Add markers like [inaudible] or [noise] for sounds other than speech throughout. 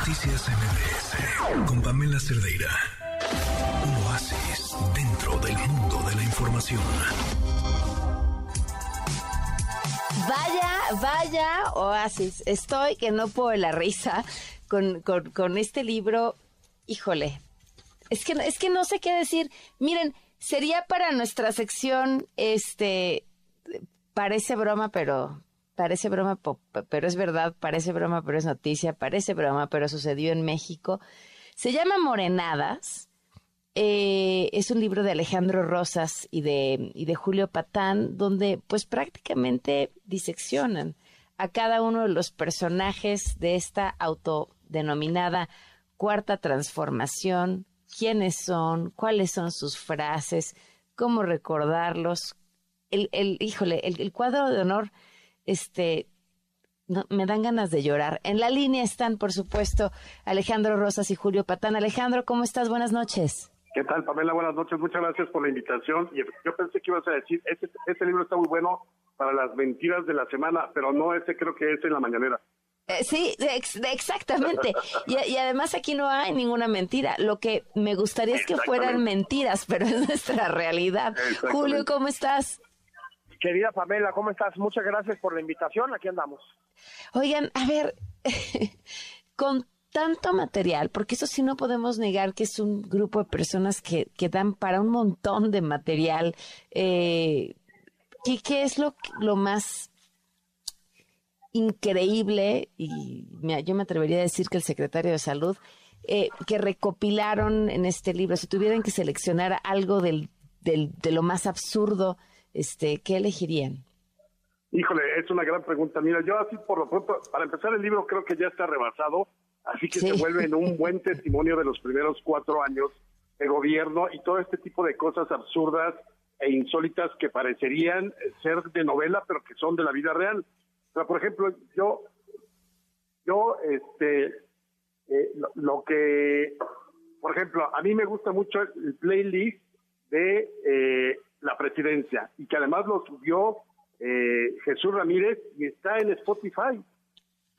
Noticias MBS con Pamela Cerdeira. Oasis dentro del mundo de la información. Vaya, vaya oasis. Estoy que no puedo la risa con, con, este libro. Híjole, es que, es que no sé qué decir. Miren, sería para nuestra sección, este, parece broma, pero parece broma, pero es verdad, parece broma, pero es noticia, parece broma, pero sucedió en México. Se llama Morenadas. Eh, es un libro de Alejandro Rosas y de, y de Julio Patán, donde pues prácticamente diseccionan a cada uno de los personajes de esta autodenominada cuarta transformación, quiénes son, cuáles son sus frases, cómo recordarlos. El, el híjole, el, cuadro de honor, este, me dan ganas de llorar. En la línea están, por supuesto, Alejandro Rosas y Julio Patán. Alejandro, ¿cómo estás? Buenas noches. ¿Qué tal, Pamela? Buenas noches. Muchas gracias por la invitación. Y yo pensé que ibas a decir, este, este libro está muy bueno para las mentiras de la semana, pero no, ese creo que es en la mañanera. Eh, sí, exactamente. Y, además aquí no hay ninguna mentira. Lo que me gustaría es que fueran mentiras, pero es nuestra realidad. Julio, ¿cómo estás? Querida Pamela, ¿cómo estás? Muchas gracias por la invitación. Aquí andamos. Oigan, a ver, [laughs] con tanto material, porque eso sí no podemos negar que es un grupo de personas que, que dan para un montón de material. Eh, ¿qué, ¿Qué es lo, lo más increíble, y yo me atrevería a decir que el secretario de Salud, eh, que recopilaron en este libro, si tuvieran que seleccionar algo del, del, de lo más absurdo, este, ¿qué elegirían? Híjole, es una gran pregunta. Mira, yo así por lo pronto, para empezar el libro creo que ya está rebasado, así que se vuelve en un buen testimonio de los primeros cuatro años de gobierno y todo este tipo de cosas absurdas e insólitas que parecerían ser de novela, pero que son de la vida real. O sea, por ejemplo, yo, yo, este, eh, lo, que, por ejemplo, a mí me gusta mucho el playlist de eh, presidencia y que además lo subió eh, Jesús Ramírez y está en Spotify.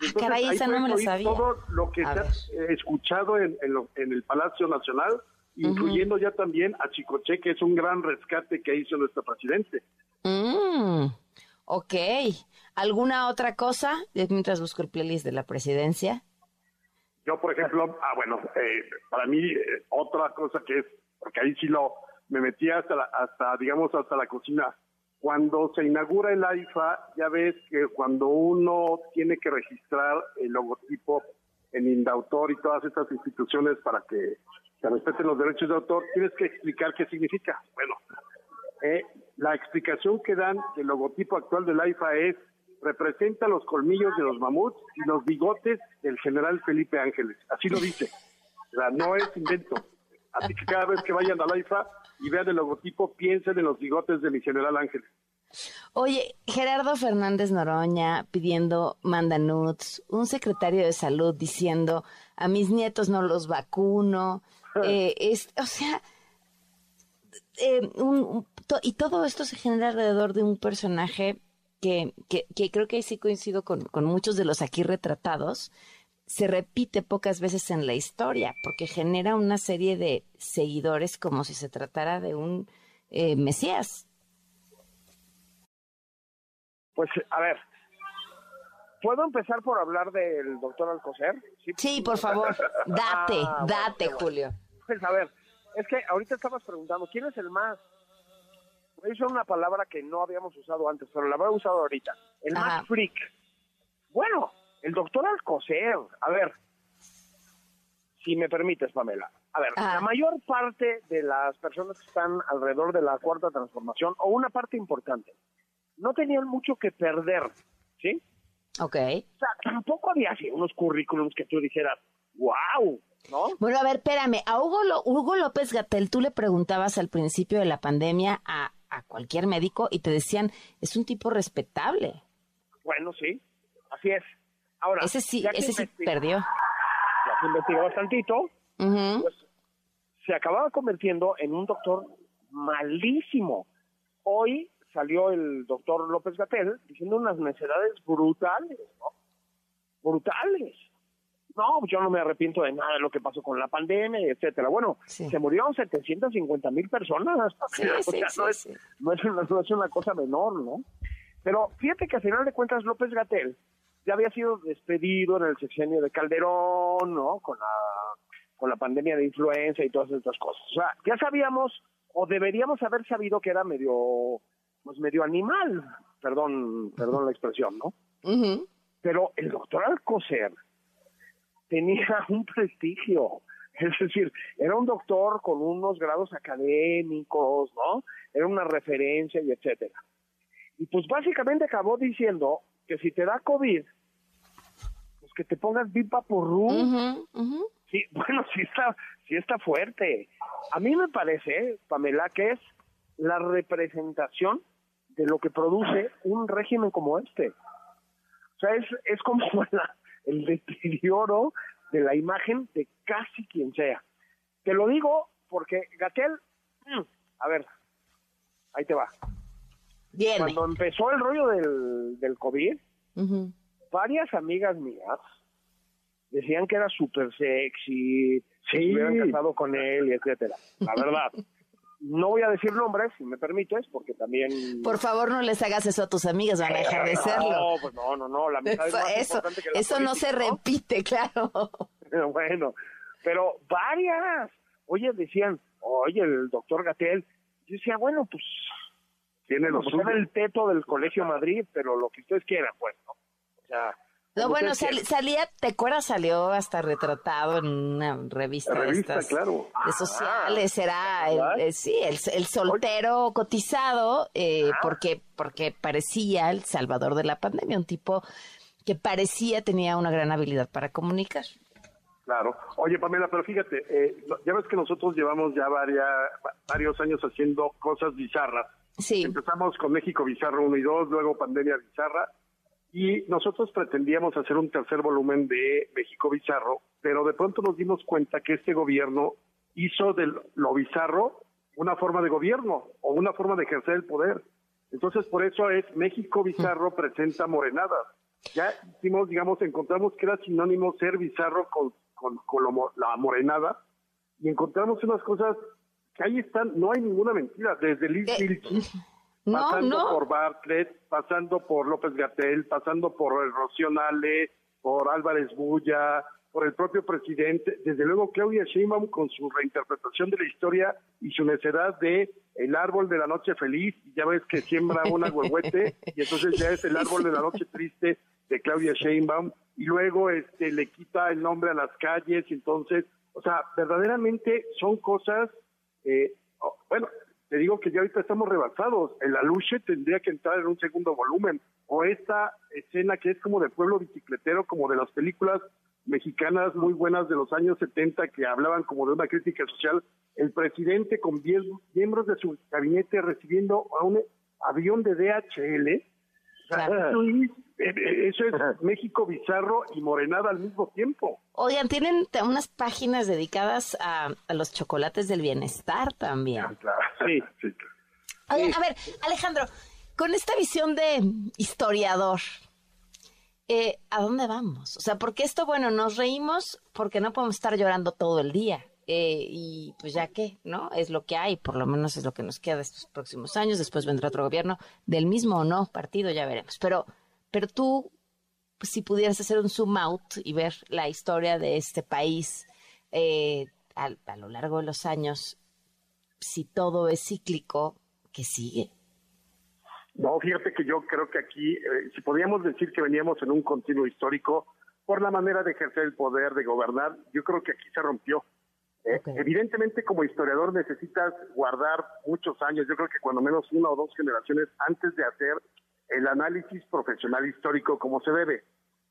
Ah, caray, esa no me lo sabía. Todo lo que se ha escuchado en, en, el Palacio Nacional, incluyendo ya también a Chicoche, que es un gran rescate que hizo nuestro presidente. Mm, ok. ¿Alguna otra cosa mientras busco el playlist de la presidencia? Yo, por ejemplo, ah, bueno, eh, para mí eh, otra cosa que es, porque ahí sí lo, me metí hasta, hasta, digamos, hasta la cocina. Cuando se inaugura el AIFA, ya ves que cuando uno tiene que registrar el logotipo en Indautor y todas estas instituciones para que se respeten los derechos de autor, tienes que explicar qué significa. Bueno, eh, la explicación que dan del logotipo actual del AIFA es representa los colmillos de los mamuts y los bigotes del general Felipe Ángeles. Así lo dice. O sea, no es invento. Así que cada vez que vayan a la IFA y vean el logotipo, piensen en los bigotes de mi general Ángeles. Oye, Gerardo Fernández Noroña pidiendo mandanuts, un secretario de salud diciendo a mis nietos no los vacuno, [laughs] eh, es, o sea, eh, y todo esto se genera alrededor de un personaje que, que, creo que sí coincido con, muchos de los aquí retratados, se repite pocas veces en la historia, porque genera una serie de seguidores como si se tratara de un eh, Mesías. Pues, a ver, ¿puedo empezar por hablar del doctor Alcocer? Sí, por favor, [laughs] date, ah, date, Julio. Pues, a ver, es que ahorita estabas preguntando, ¿quién es el más eso es una palabra que no habíamos usado antes, pero la había usado ahorita. El más freak. Bueno, el doctor Alcocer. A ver, si me permites, Pamela. A ver, la mayor parte de las personas que están alrededor de la cuarta transformación, o una parte importante, no tenían mucho que perder, ¿sí? Ok. O sea, tampoco había así unos currículums que tú dijeras, wow, ¿no? Bueno, a ver, espérame, a Hugo, Hugo López Gatel, tú le preguntabas al principio de la pandemia a a cualquier médico y te decían, es un tipo respetable. Bueno, sí, así es. Ahora, ese sí, ese sí perdió. Ya se investigó bastantito, pues, se acababa convirtiendo en un doctor malísimo. Hoy salió el doctor López Gatel diciendo unas necedades brutales, ¿no? Brutales. no, yo no me arrepiento de nada de lo que pasó con la pandemia, etcétera. Bueno, se murieron 750 mil personas. [laughs] Sí, o sea, no, es, no, es una, no es una cosa menor, ¿no? Pero fíjate que al final de cuentas López Gatel ya había sido despedido en el sexenio de Calderón, ¿no? Con la, con la pandemia de influenza y todas estas cosas. O sea, ya sabíamos o deberíamos haber sabido que era medio, pues medio animal, perdón, perdón la expresión, ¿no? Pero el doctor Alcocer tenía [laughs] un prestigio, es decir, era un doctor con unos grados académicos, ¿no? Era una referencia y etcétera. Y pues básicamente acabó diciendo que si te da COVID, pues que te pongas Vipa por Sí, [laughs] bueno, sí está, sí está fuerte. A mí me parece, Pamela, que es la representación de lo que produce un régimen como este. O sea, es, es como [laughs] el deterioro de la imagen de casi quien sea. Te lo digo porque Gatel, mm, a ver, ahí te va. Bien. Cuando empezó el rollo del, del COVID, varias amigas mías decían que era súper sexy, se hubieran casado con él, y etcétera. La verdad. No voy a decir nombres, si me permites, porque también... Por favor, no les hagas eso a tus amigas, van a dejar de serlo. No, pues no, no, no, la amistad eso, es más eso, importante que la eso no se repite, [laughs] claro. [laughs] bueno, pero varias. Oye, decían, oye, el doctor Gatel. Yo decía, bueno, pues Tiene lo pues era suyo. el teto del Colegio Madrid, pero lo que ustedes quieran, pues, ¿no? O sea, No, como bueno, sal- salía, ¿te acuerdas? Salió hasta retratado en una revista, La de revista, estas, claro. de sociales, era el, ¿verdad? eh, sí, el, el soltero cotizado, eh, Ah. porque, porque parecía el salvador de la pandemia, un tipo que parecía tenía una gran habilidad para comunicar. Claro. Oye, Pamela, pero fíjate, eh, ya ves que nosotros llevamos ya varia- varios años haciendo cosas bizarras. Sí, Empezamos con México Bizarro 1 y 2, luego Pandemia Bizarra, y nosotros pretendíamos hacer un tercer volumen de México Bizarro, pero de pronto nos dimos cuenta que este gobierno hizo de lo bizarro una forma de gobierno o una forma de ejercer el poder. Entonces, por eso es México Bizarro presenta morenadas. Ya hicimos, digamos, encontramos que era sinónimo ser bizarro con, con, con lo la morenada y encontramos unas cosas que ahí están, no hay ninguna mentira, desde Liz Eh, Vilchis, [laughs] no, pasando no. por Bartlett, pasando por López Gatel, pasando por el Rocío Nale, por Álvarez Bulla, por el propio presidente, desde luego Claudia Sheinbaum con su reinterpretación de la historia y su necedad de el árbol de la noche feliz, ya ves que siembra [laughs] un agüehuete, y entonces ya es el árbol de la noche triste de Claudia Sheinbaum, y luego este le quita el nombre a las calles, entonces, o sea, verdaderamente son cosas, eh, oh, bueno, te digo que ya ahorita estamos rebasados. El aluche tendría que entrar en un segundo volumen. O esta escena que es como de pueblo bicicletero, como de las películas mexicanas muy buenas de los años 70 que hablaban como de una crítica social. El presidente con 10 miembros de su gabinete recibiendo a un avión de DHL. Claro. Eso es, eh, eh, eso es México bizarro y morenada al mismo tiempo. Oigan, tienen unas páginas dedicadas a, a los chocolates del bienestar también. Claro. Sí. sí. Oigan, a ver, Alejandro, con esta visión de historiador, eh, ¿a dónde vamos? O sea, porque esto, bueno, nos reímos porque no podemos estar llorando todo el día. Eh, y pues ya qué, ¿no? Es lo que hay, por lo menos es lo que nos queda estos próximos años. Después vendrá otro gobierno del mismo o no partido, ya veremos. Pero, pero tú, pues, si pudieras hacer un zoom out y ver la historia de este país eh, a lo largo de los años, si todo es cíclico, ¿qué sigue? No, fíjate que yo creo que aquí, eh, si podíamos decir que veníamos en un continuo histórico por la manera de ejercer el poder, de gobernar, yo creo que aquí se rompió. Eh. Evidentemente, como historiador necesitas guardar muchos años, yo creo que cuando menos una o dos generaciones antes de hacer el análisis profesional histórico como se debe.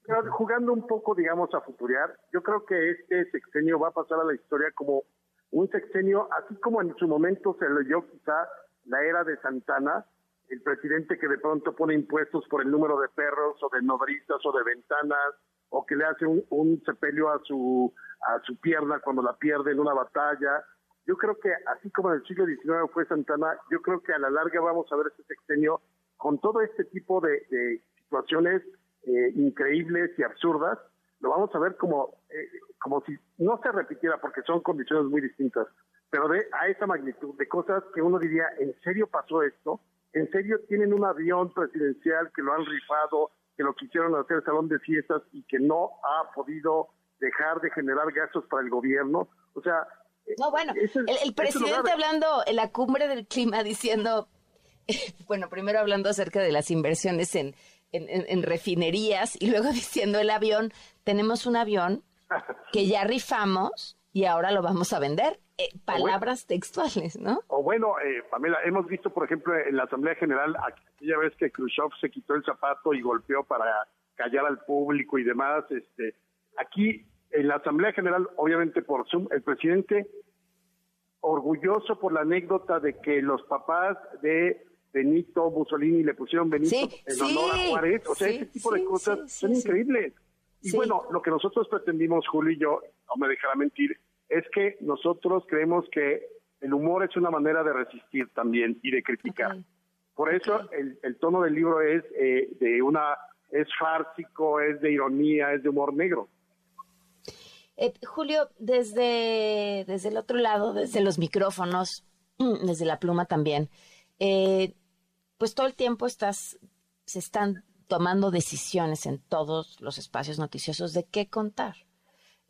Pero jugando un poco, digamos, a futurear, yo creo que este sexenio va a pasar a la historia como un sexenio, así como en su momento se leyó quizá la era de Santana, el presidente que de pronto pone impuestos por el número de perros o de nodrizas o de ventanas, o que le hace un, un sepelio a su, a su pierna cuando la pierde en una batalla. Yo creo que así como en el siglo XIX fue Santana, yo creo que a la larga vamos a ver este sexenio con todo este tipo de, de situaciones eh, increíbles y absurdas, lo vamos a ver como, eh, como si no se repitiera, porque son condiciones muy distintas, pero de a esa magnitud de cosas que uno diría, ¿en serio pasó esto? ¿En serio tienen un avión presidencial que lo han rifado, que lo quisieron hacer salón de fiestas y que no ha podido dejar de generar gastos para el gobierno? O sea... No, bueno, el, presidente hablando en la cumbre del clima [laughs] diciendo, [laughs] bueno, primero hablando acerca de las inversiones en en, refinerías y luego [laughs] diciendo el avión, tenemos un avión que ya rifamos y ahora lo vamos a vender. Eh, palabras textuales, ¿no? O bueno, eh, Pamela, hemos visto, por ejemplo, en la Asamblea General, aquella vez que Khrushchev se quitó el zapato y golpeó para callar al público y demás, este, aquí en la Asamblea General, obviamente por Zoom, el presidente orgulloso por la anécdota de que los papás de Benito Mussolini le pusieron Benito en honor a Juárez. O sea, ese tipo de cosas son increíbles. Y bueno, lo que nosotros pretendimos, Julio y yo, no me dejará mentir, es que nosotros creemos que el humor es una manera de resistir también y de criticar. Por eso el, el, tono del libro es eh, de una, es fársico, es de ironía, es de humor negro. Eh, Julio, desde, desde el otro lado, desde los micrófonos, [clears throat] desde la pluma también, eh, pues todo el tiempo estás, se están tomando decisiones en todos los espacios noticiosos de qué contar.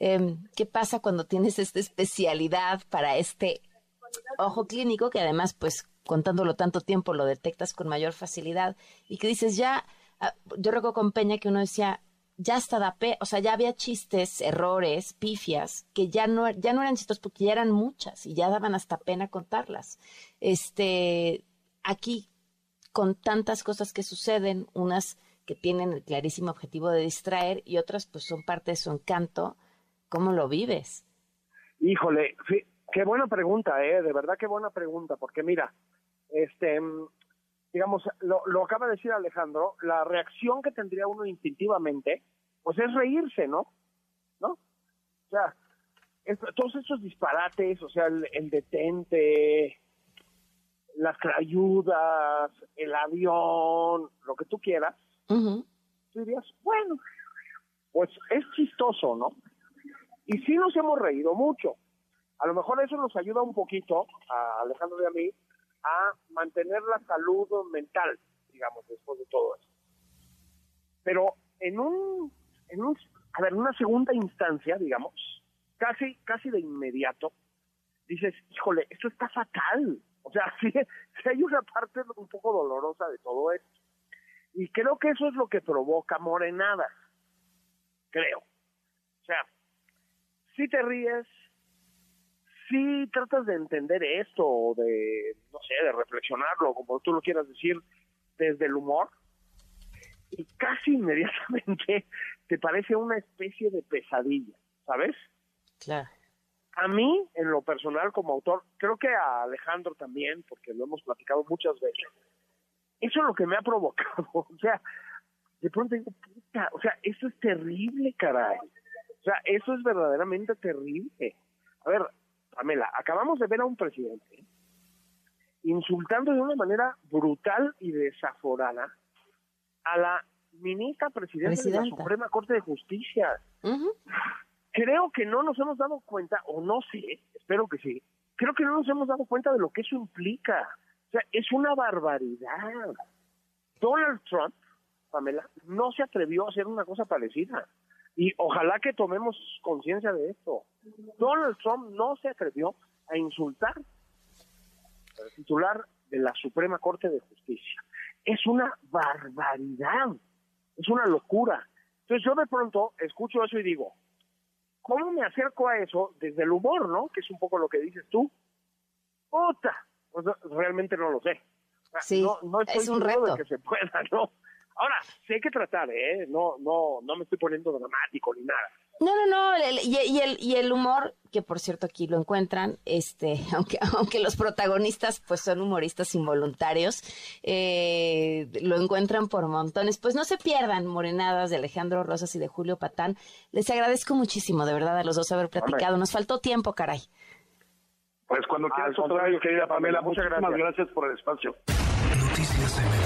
Em, ¿Qué pasa cuando tienes esta especialidad para este ojo clínico que además, pues contándolo tanto tiempo, lo detectas con mayor facilidad y que dices ya, ah, yo recuerdo con Peña que uno decía, ya hasta da o sea, ya había chistes, errores, pifias, que ya no, ya no eran chistos porque ya eran muchas y ya daban hasta pena contarlas. Este, aquí con tantas cosas que suceden, unas que tienen el clarísimo objetivo de distraer y otras pues son parte de su encanto, ¿cómo lo vives? Híjole, qué buena pregunta, eh, de verdad qué buena pregunta, porque mira, este, digamos, lo, lo acaba de decir Alejandro, la reacción que tendría uno instintivamente, pues es reírse, ¿no? ¿No? O sea, todos esos disparates, o sea, el detente, las ayudas, el avión, lo que tú quieras, tú dirías, bueno, pues es chistoso, ¿no? Y sí nos hemos reído mucho. A lo mejor eso nos ayuda un poquito, a Alejandro y a mí, a mantener la salud mental, digamos, después de todo eso. Pero en un, en un, a ver, una segunda instancia, digamos, casi, casi de inmediato, dices, híjole, esto está fatal. O sea, [laughs] sí, hay una parte un poco dolorosa de todo esto. Y creo que eso es lo que provoca morenadas. Creo. O sea, si te ríes, si tratas de entender esto, o de, no sé, de reflexionarlo, como tú lo quieras decir, desde el humor, y casi [laughs] inmediatamente te parece una especie de pesadilla, ¿sabes? Claro a mí, en lo personal como autor, creo que a Alejandro también, porque lo hemos platicado muchas veces, eso es lo que me ha provocado. [laughs] O sea, de pronto digo, puta, o sea, eso es terrible, caray. O sea, eso es verdaderamente terrible. A ver, Pamela, acabamos de ver a un presidente insultando de una manera brutal y desaforada a la ministra presidenta, de la Suprema Corte de Justicia creo que no nos hemos dado cuenta, o no sé, espero que sí, creo que no nos hemos dado cuenta de lo que eso implica. O sea, es una barbaridad. Donald Trump, Pamela, no se atrevió a hacer una cosa parecida. Y ojalá que tomemos conciencia de esto. Donald Trump no se atrevió a insultar al titular de la Suprema Corte de Justicia. Es una barbaridad, es una locura. Entonces yo de pronto escucho eso y digo, ¿Cómo me acerco a eso desde el humor, no? Que es un poco lo que dices tú. ¡Puta! Pues realmente no lo sé. Sí, no, estoy es un reto. de que se pueda, ¿no? Ahora, sí hay que tratar, ¿eh? No, no, no me estoy poniendo dramático ni nada. No, no, no, y, el, y el humor, que por cierto aquí lo encuentran, este, [laughs] aunque, aunque los protagonistas pues son humoristas involuntarios, eh, lo encuentran por montones. Pues no se pierdan Morenadas de Alejandro Rosas y de Julio Patán. Les agradezco muchísimo, de verdad, a los dos haber platicado. Nos faltó tiempo, caray. Pues cuando quieras otra vez, querida Pamela, muchas gracias. gracias por el espacio. Noticias